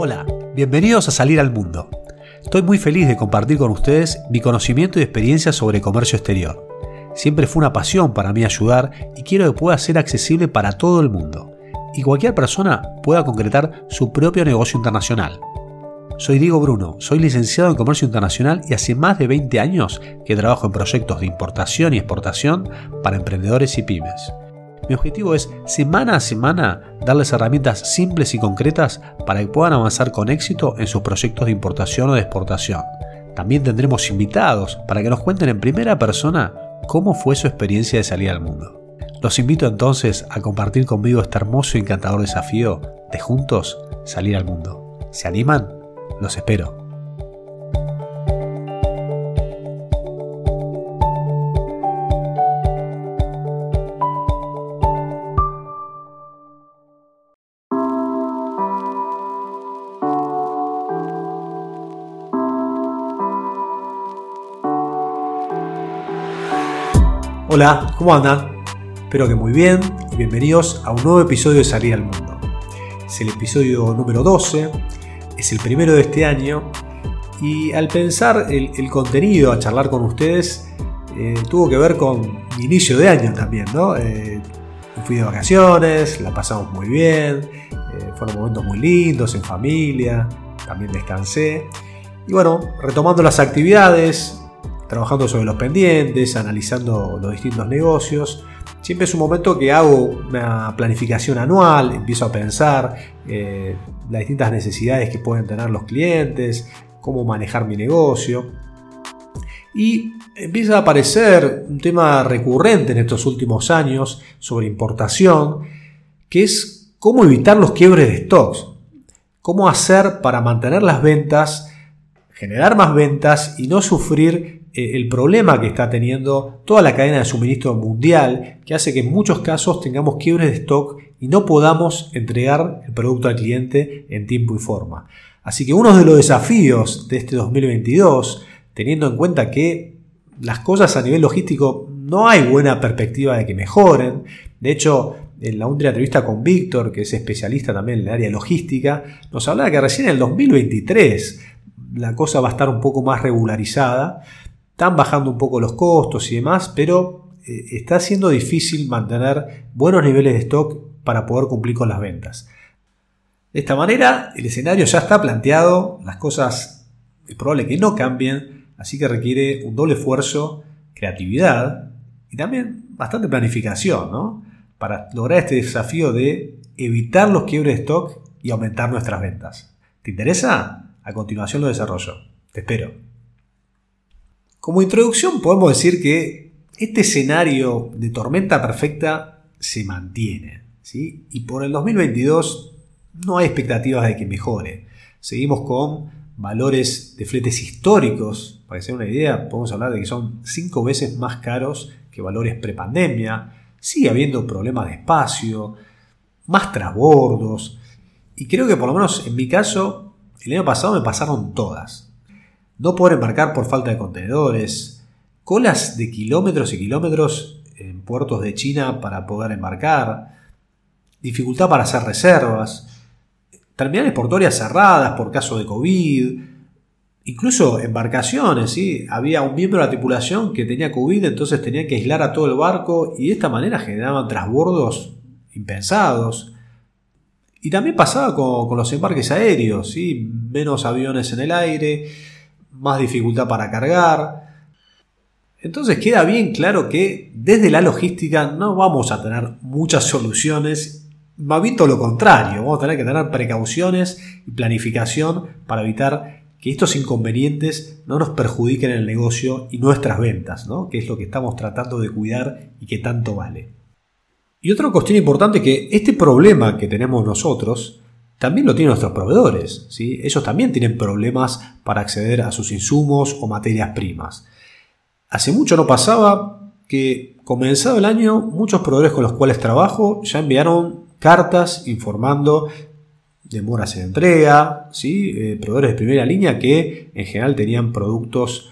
Hola, bienvenidos a Salir al Mundo. Estoy muy feliz de compartir con ustedes mi conocimiento y experiencia sobre comercio exterior. Siempre fue una pasión para mí ayudar y quiero que pueda ser accesible para todo el mundo y cualquier persona pueda concretar su propio negocio internacional. Soy Diego Bruno, soy licenciado en Comercio Internacional y hace más de 20 años que trabajo en proyectos de importación y exportación para emprendedores y pymes. Mi objetivo es semana a semana darles herramientas simples y concretas para que puedan avanzar con éxito en sus proyectos de importación o de exportación. También tendremos invitados para que nos cuenten en primera persona cómo fue su experiencia de salir al mundo. Los invito entonces a compartir conmigo este hermoso y encantador desafío de juntos salir al mundo. ¿Se animan? Los espero. Hola, ¿cómo andan? Espero que muy bien y bienvenidos a un nuevo episodio de Salir al Mundo. Es el episodio número 12, es el primero de este año y al pensar el, contenido, a charlar con ustedes, eh, tuvo que ver con mi inicio de año también, ¿no? Eh, fui de vacaciones, la pasamos muy bien, eh, fueron momentos muy lindos en familia, también descansé. Y bueno, retomando las actividades, trabajando sobre los pendientes, analizando los distintos negocios. Siempre es un momento que hago una planificación anual, empiezo a pensar eh, las distintas necesidades que pueden tener los clientes, cómo manejar mi negocio. Y empieza a aparecer un tema recurrente en estos últimos años sobre importación, que es cómo evitar los quiebres de stocks. Cómo hacer para mantener las ventas, generar más ventas y no sufrir el problema que está teniendo toda la cadena de suministro mundial, que hace que en muchos casos tengamos quiebres de stock y no podamos entregar el producto al cliente en tiempo y forma. Así que uno de los desafíos de este 2022, teniendo en cuenta que las cosas a nivel logístico no hay buena perspectiva de que mejoren, de hecho, en la última entrevista con Víctor, que es especialista también en el área logística, nos hablaba que recién en el 2023 la cosa va a estar un poco más regularizada están bajando un poco los costos y demás, pero eh, está siendo difícil mantener buenos niveles de stock para poder cumplir con las ventas. De esta manera, el escenario ya está planteado, las cosas es probable que no cambien, así que requiere un doble esfuerzo, creatividad y también bastante planificación, ¿no? Para lograr este desafío de evitar los quiebres de stock y aumentar nuestras ventas. ¿Te interesa? A continuación lo desarrollo. Te espero. Como introducción podemos decir que este escenario de tormenta perfecta se mantiene. ¿sí? Y por el 2022 no hay expectativas de que mejore. Seguimos con valores de fletes históricos. Para que se una idea, podemos hablar de que son cinco veces más caros que valores prepandemia. Sigue habiendo problemas de espacio, más trasbordos. Y creo que por lo menos en mi caso, el año pasado me pasaron todas no poder embarcar por falta de contenedores, colas de kilómetros y kilómetros en puertos de China para poder embarcar, dificultad para hacer reservas, terminales portuarias cerradas por caso de COVID, incluso embarcaciones, ¿sí? había un miembro de la tripulación que tenía COVID, entonces tenía que aislar a todo el barco y de esta manera generaban trasbordos impensados. Y también pasaba con, los embarques aéreos, ¿sí? menos aviones en el aire, más dificultad para cargar. Entonces queda bien claro que desde la logística no vamos a tener muchas soluciones, más bien todo lo contrario, vamos a tener que tener precauciones y planificación para evitar que estos inconvenientes no nos perjudiquen el negocio y nuestras ventas, ¿no? que es lo que estamos tratando de cuidar y que tanto vale. Y otra cuestión importante es que este problema que tenemos nosotros también lo tienen nuestros proveedores. ¿sí? Ellos también tienen problemas para acceder a sus insumos o materias primas. Hace mucho no pasaba que, comenzado el año, muchos proveedores con los cuales trabajo ya enviaron cartas informando demoras en entrega, ¿sí? Eh, proveedores de primera línea que en general tenían productos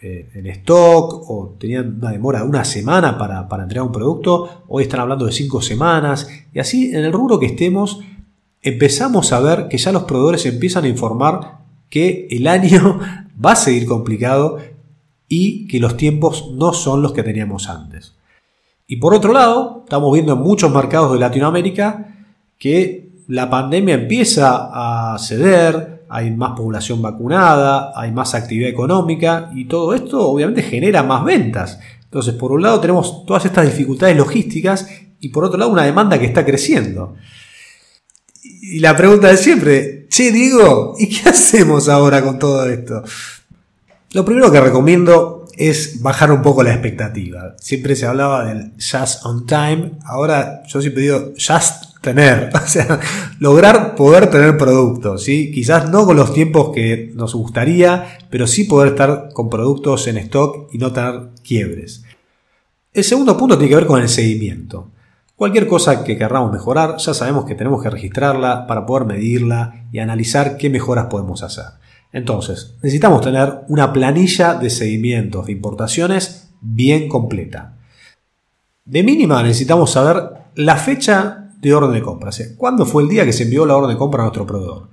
eh, en stock o tenían una demora de una semana para, para entregar un producto, hoy están hablando de cinco semanas y así en el rubro que estemos empezamos a ver que ya los proveedores empiezan a informar que el año va a seguir complicado y que los tiempos no son los que teníamos antes. Y por otro lado, estamos viendo en muchos mercados de Latinoamérica que la pandemia empieza a ceder, hay más población vacunada, hay más actividad económica y todo esto obviamente genera más ventas. Entonces, por un lado tenemos todas estas dificultades logísticas y por otro lado una demanda que está creciendo. Y la pregunta de siempre, che Diego, ¿y qué hacemos ahora con todo esto? Lo primero que recomiendo es bajar un poco la expectativa. Siempre se hablaba del just on time, ahora yo siempre digo just tener, o sea, lograr poder tener productos, ¿sí? Quizás no con los tiempos que nos gustaría, pero sí poder estar con productos en stock y no tener quiebres. El segundo punto tiene que ver con el seguimiento. Cualquier cosa que querramos mejorar, ya sabemos que tenemos que registrarla para poder medirla y analizar qué mejoras podemos hacer. Entonces, necesitamos tener una planilla de seguimientos de importaciones bien completa. De mínima necesitamos saber la fecha de orden de compra, cuándo fue el día que se envió la orden de compra a nuestro proveedor.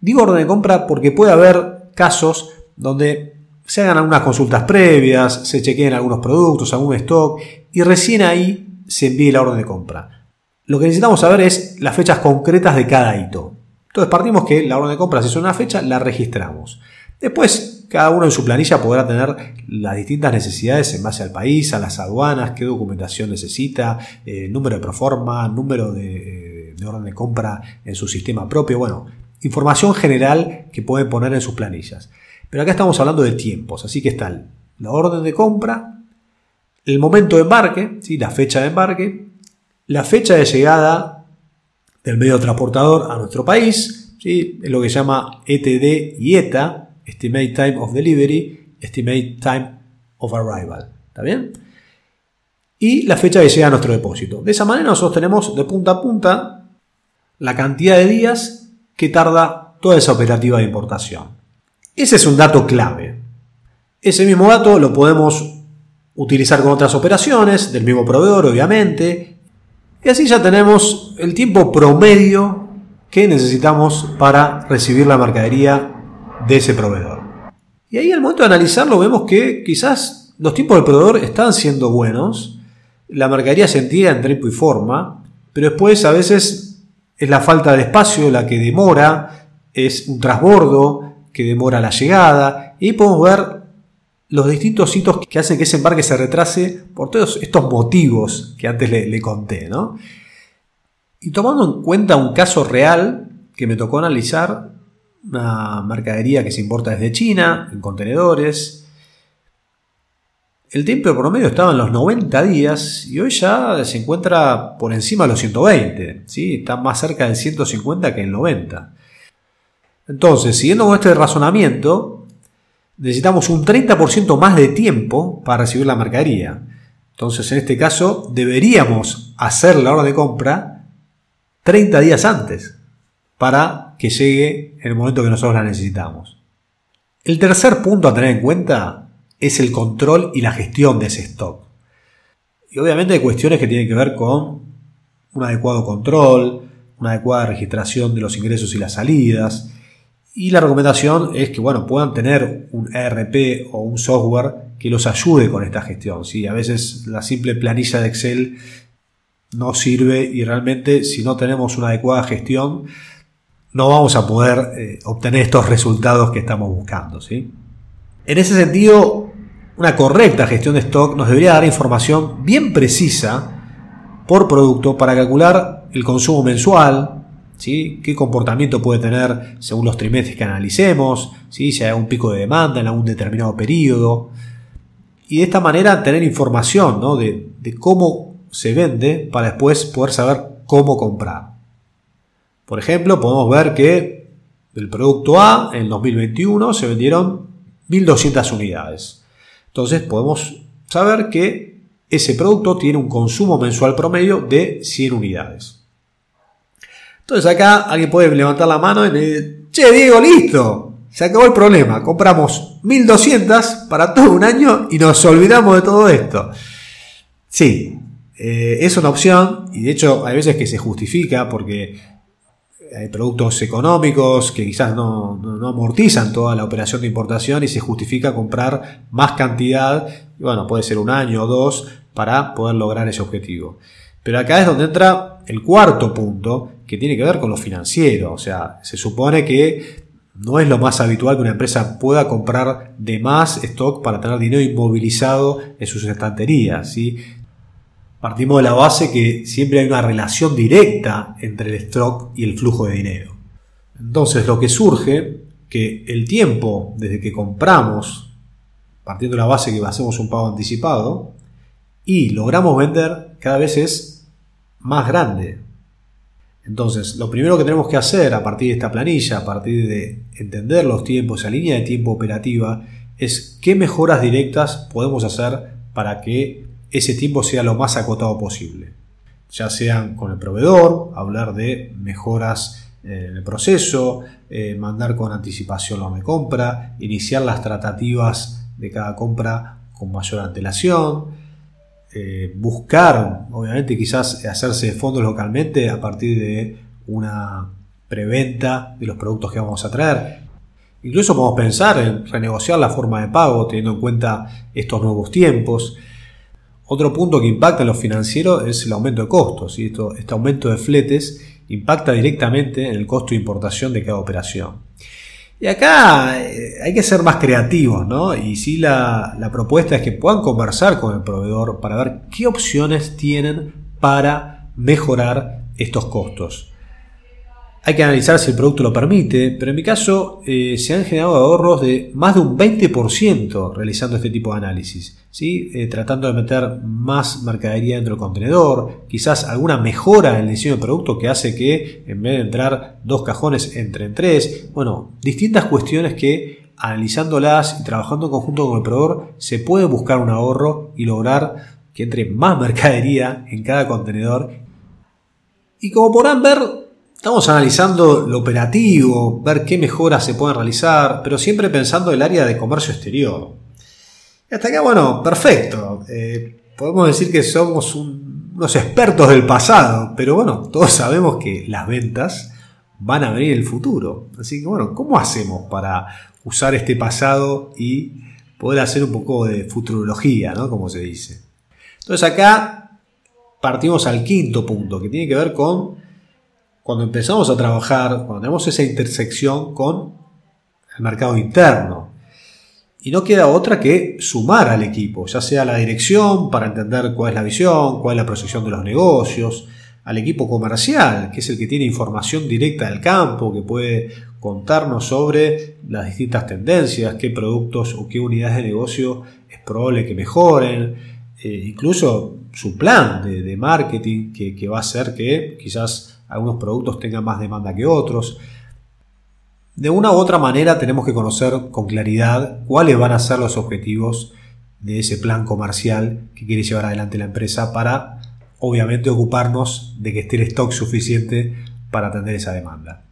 Digo orden de compra porque puede haber casos donde se hagan algunas consultas previas, se chequeen algunos productos, algún stock y recién ahí se envíe la orden de compra. Lo que necesitamos saber es las fechas concretas de cada hito. Entonces partimos que la orden de compra, si es una fecha, la registramos. Después, cada uno en su planilla podrá tener las distintas necesidades en base al país, a las aduanas, qué documentación necesita, eh, número de proforma, número de, de, orden de compra en su sistema propio. Bueno, información general que pueden poner en sus planillas. Pero acá estamos hablando de tiempos, así que está la orden de compra, el momento de embarque, ¿sí? la fecha de embarque, la fecha de llegada del medio transportador a nuestro país, ¿sí? es lo que se llama ETD y ETA, Estimate Time of Delivery, Estimate Time of Arrival. ¿Está bien? Y la fecha de llegada a nuestro depósito. De esa manera nosotros tenemos de punta a punta la cantidad de días que tarda toda esa operativa de importación. Ese es un dato clave. Ese mismo dato lo podemos utilizar con otras operaciones, del mismo proveedor obviamente, y así ya tenemos el tiempo promedio que necesitamos para recibir la mercadería de ese proveedor. Y ahí al momento de analizarlo vemos que quizás los tiempos del proveedor están siendo buenos, la mercadería se entiende en tiempo y forma, pero después a veces es la falta de espacio la que demora, es un transbordo que demora la llegada, y podemos ver los distintos hitos que hacen que ese embarque se retrase por todos estos motivos que antes le, conté. ¿no? Y tomando en cuenta un caso real que me tocó analizar, una mercadería que se importa desde China, en contenedores, el tiempo promedio estaba en los 90 días y hoy ya se encuentra por encima de los 120, ¿sí? está más cerca del 150 que el 90. Entonces, siguiendo con este razonamiento, necesitamos un 30% más de tiempo para recibir la mercadería. Entonces, en este caso, deberíamos hacer la hora de compra 30 días antes para que llegue en el momento que nosotros la necesitamos. El tercer punto a tener en cuenta es el control y la gestión de ese stock. Y obviamente hay cuestiones que tienen que ver con un adecuado control, una adecuada registración de los ingresos y las salidas, y la recomendación es que bueno, puedan tener un ERP o un software que los ayude con esta gestión. ¿sí? A veces la simple planilla de Excel no sirve y realmente si no tenemos una adecuada gestión no vamos a poder eh, obtener estos resultados que estamos buscando. ¿sí? En ese sentido, una correcta gestión de stock nos debería dar información bien precisa por producto para calcular el consumo mensual, qué comportamiento puede tener según los trimestres que analicemos, si hay un pico de demanda en algún determinado periodo. Y de esta manera tener información de, de cómo se vende para después poder saber cómo comprar. Por ejemplo, podemos ver que del producto A en 2021 se vendieron 1.200 unidades. Entonces podemos saber que ese producto tiene un consumo mensual promedio de 100 unidades. Entonces acá alguien puede levantar la mano y me dice, che Diego, listo, se acabó el problema, compramos 1200 para todo un año y nos olvidamos de todo esto. Sí, eh, es una opción y de hecho hay veces que se justifica porque hay productos económicos que quizás no, no, amortizan toda la operación de importación y se justifica comprar más cantidad, bueno, puede ser un año o dos para poder lograr ese objetivo. Pero acá es donde entra el cuarto punto, que tiene que ver con lo financiero. O sea, se supone que no es lo más habitual que una empresa pueda comprar de más stock para tener dinero inmovilizado en sus estanterías. Partimos de la base que siempre hay una relación directa entre el stock y el flujo de dinero. Entonces lo que surge, que el tiempo desde que compramos, partiendo de la base que hacemos un pago anticipado, y logramos vender cada vez es más grande. Entonces, lo primero que tenemos que hacer a partir de esta planilla, a partir de entender los tiempos, esa línea de tiempo operativa, es qué mejoras directas podemos hacer para que ese tiempo sea lo más acotado posible. Ya sean con el proveedor, hablar de mejoras eh, en el proceso, eh, mandar con anticipación la de compra, iniciar las tratativas de cada compra con mayor antelación, eh, buscar, obviamente quizás hacerse fondos localmente a partir de una preventa de los productos que vamos a traer. Incluso podemos pensar en renegociar la forma de pago teniendo en cuenta estos nuevos tiempos. Otro punto que impacta en lo financiero es el aumento de costos. y este aumento de fletes impacta directamente en el costo de importación de cada operación. Y acá eh, hay que ser más creativos, ¿no? Y sí la, la, propuesta es que puedan conversar con el proveedor para ver qué opciones tienen para mejorar estos costos. Hay que analizar si el producto lo permite, pero en mi caso eh, se han generado ahorros de más de un 20% realizando este tipo de análisis, ¿sí? Eh, tratando de meter más mercadería dentro del contenedor, quizás alguna mejora en el diseño del producto que hace que en vez de entrar dos cajones entre en tres, bueno, distintas cuestiones que analizándolas y trabajando en conjunto con el proveedor se puede buscar un ahorro y lograr que entre más mercadería en cada contenedor. Y como podrán ver, Estamos analizando lo operativo, ver qué mejoras se pueden realizar, pero siempre pensando en el área de comercio exterior. Y hasta acá, bueno, perfecto. Eh, podemos decir que somos unos expertos del pasado, pero bueno, todos sabemos que las ventas van a venir en el futuro. Así que bueno, ¿cómo hacemos para usar este pasado y poder hacer un poco de futurología, ¿no? Como se dice. Entonces acá partimos al quinto punto, que tiene que ver con cuando empezamos a trabajar, cuando tenemos esa intersección con el mercado interno. Y no queda otra que sumar al equipo, ya sea la dirección para entender cuál es la visión, cuál es la proyección de los negocios, al equipo comercial, que es el que tiene información directa del campo, que puede contarnos sobre las distintas tendencias, qué productos o qué unidades de negocio es probable que mejoren, eh, incluso su plan de, marketing que, que va a hacer que quizás algunos productos tengan más demanda que otros. De una u otra manera tenemos que conocer con claridad cuáles van a ser los objetivos de ese plan comercial que quiere llevar adelante la empresa para obviamente ocuparnos de que esté el stock suficiente para atender esa demanda.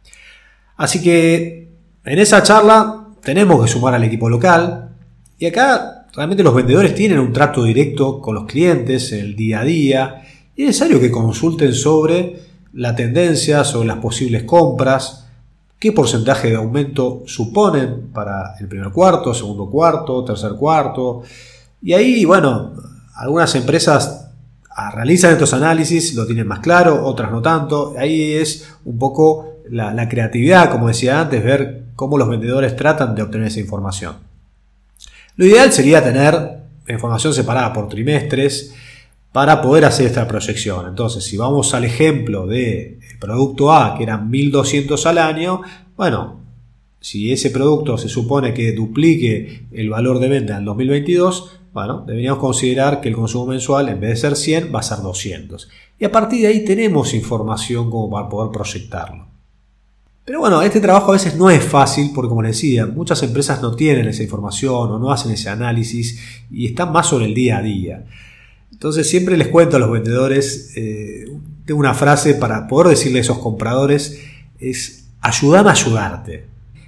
Así que en esa charla tenemos que sumar al equipo local y acá realmente los vendedores tienen un trato directo con los clientes en el día a día y es necesario que consulten sobre la tendencia sobre las posibles compras, qué porcentaje de aumento suponen para el primer cuarto, segundo cuarto, tercer cuarto. Y ahí, bueno, algunas empresas realizan estos análisis, lo tienen más claro, otras no tanto. Ahí es un poco la, la creatividad, como decía antes, ver cómo los vendedores tratan de obtener esa información. Lo ideal sería tener información separada por trimestres para poder hacer esta proyección. Entonces, si vamos al ejemplo de producto A, que eran 1200 al año, bueno, si ese producto se supone que duplique el valor de venta en 2022, bueno, deberíamos considerar que el consumo mensual en vez de ser 100 va a ser 200. Y a partir de ahí tenemos información como para poder proyectarlo. Pero bueno, este trabajo a veces no es fácil porque como les decía, muchas empresas no tienen esa información o no hacen ese análisis y están más sobre el día a día. Entonces siempre les cuento a los vendedores, eh, tengo una frase para poder decirle a esos compradores, es ayúdame a ayudarte.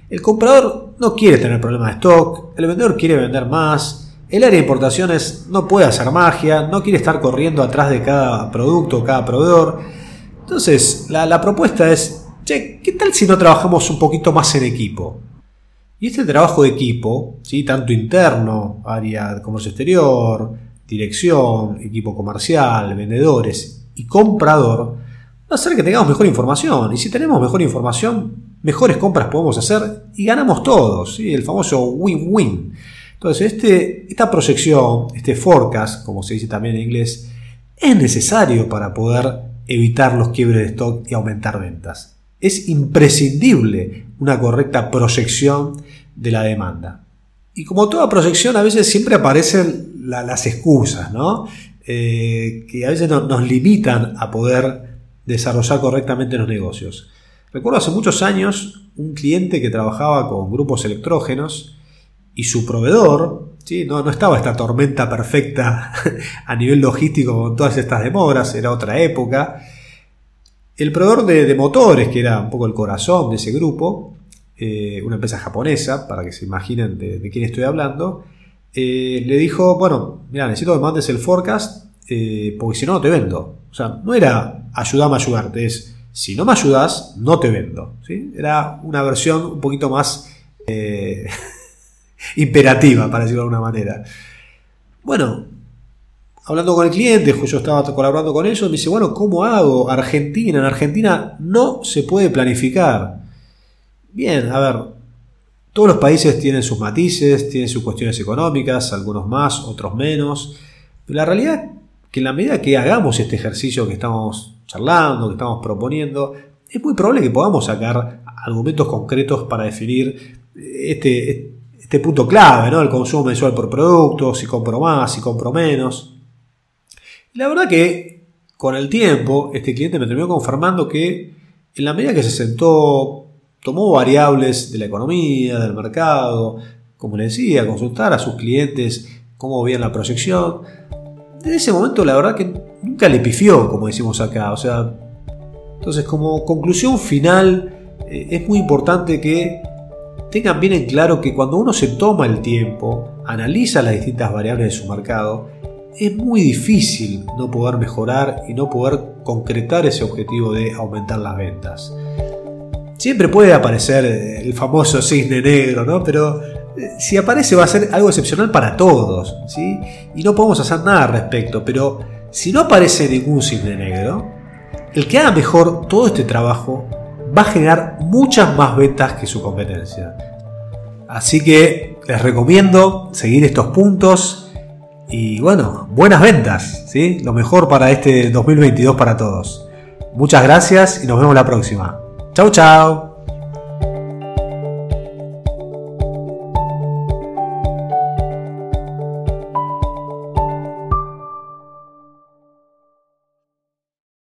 El comprador no quiere tener problemas de stock, el vendedor quiere vender más, el área de importaciones no puede hacer magia, no quiere estar corriendo atrás de cada producto, cada proveedor. Entonces, la, la propuesta es che, ¿qué tal si no trabajamos un poquito más en equipo? Y este trabajo de equipo, ¿sí? tanto interno, área de comercio exterior, dirección, equipo comercial, vendedores y comprador, va a hacer que tengamos mejor información. Y si tenemos mejor información, mejores compras podemos hacer y ganamos todos. ¿sí? El famoso win-win. Entonces, este, esta proyección, este forecast, como se dice también en inglés, es necesario para poder evitar los quiebres de stock y aumentar ventas es imprescindible una correcta proyección de la demanda. Y como toda proyección, a veces siempre aparecen las excusas, ¿no? Eh, que a veces nos limitan a poder desarrollar correctamente los negocios. Recuerdo hace muchos años un cliente que trabajaba con grupos electrógenos y su proveedor, ¿sí? no, no estaba esta tormenta perfecta a nivel logístico con todas estas demoras, era otra época, el proveedor de, motores, que era un poco el corazón de ese grupo, eh, una empresa japonesa, para que se imaginen de, quién estoy hablando, eh, le dijo, bueno, mira, necesito que mandes el forecast, eh, porque si no, no te vendo. O sea, no era ayudame a ayudarte, es si no me ayudas, no te vendo. ¿sí? Era una versión un poquito más imperativa, para decirlo de alguna manera. Bueno, hablando con el cliente, yo estaba colaborando con ellos, me dice, bueno, ¿cómo hago? Argentina, en Argentina no se puede planificar. Bien, a ver, todos los países tienen sus matices, tienen sus cuestiones económicas, algunos más, otros menos, la realidad es que en la medida que hagamos este ejercicio que estamos charlando, que estamos proponiendo, es muy probable que podamos sacar argumentos concretos para definir este, este punto clave, ¿no? El consumo mensual por producto, si compro más, si compro menos. La verdad que con el tiempo este cliente me terminó confirmando que en la medida que se sentó, tomó variables de la economía, del mercado, como le decía, consultar a sus clientes cómo veían la proyección. Desde ese momento la verdad que nunca le pifió, como decimos acá. O sea, entonces como conclusión final eh, es muy importante que tengan bien en claro que cuando uno se toma el tiempo, analiza las distintas variables de su mercado, es muy difícil no poder mejorar y no poder concretar ese objetivo de aumentar las ventas. Siempre puede aparecer el famoso cisne negro, ¿no? Pero eh, si aparece va a ser algo excepcional para todos, ¿sí? Y no podemos hacer nada al respecto, pero si no aparece ningún cisne negro, el que haga mejor todo este trabajo va a generar muchas más ventas que su competencia. Así que les recomiendo seguir estos puntos y bueno, buenas ventas, ¿sí? Lo mejor para este 2022 para todos. Muchas gracias y nos vemos la próxima. Chau, chau.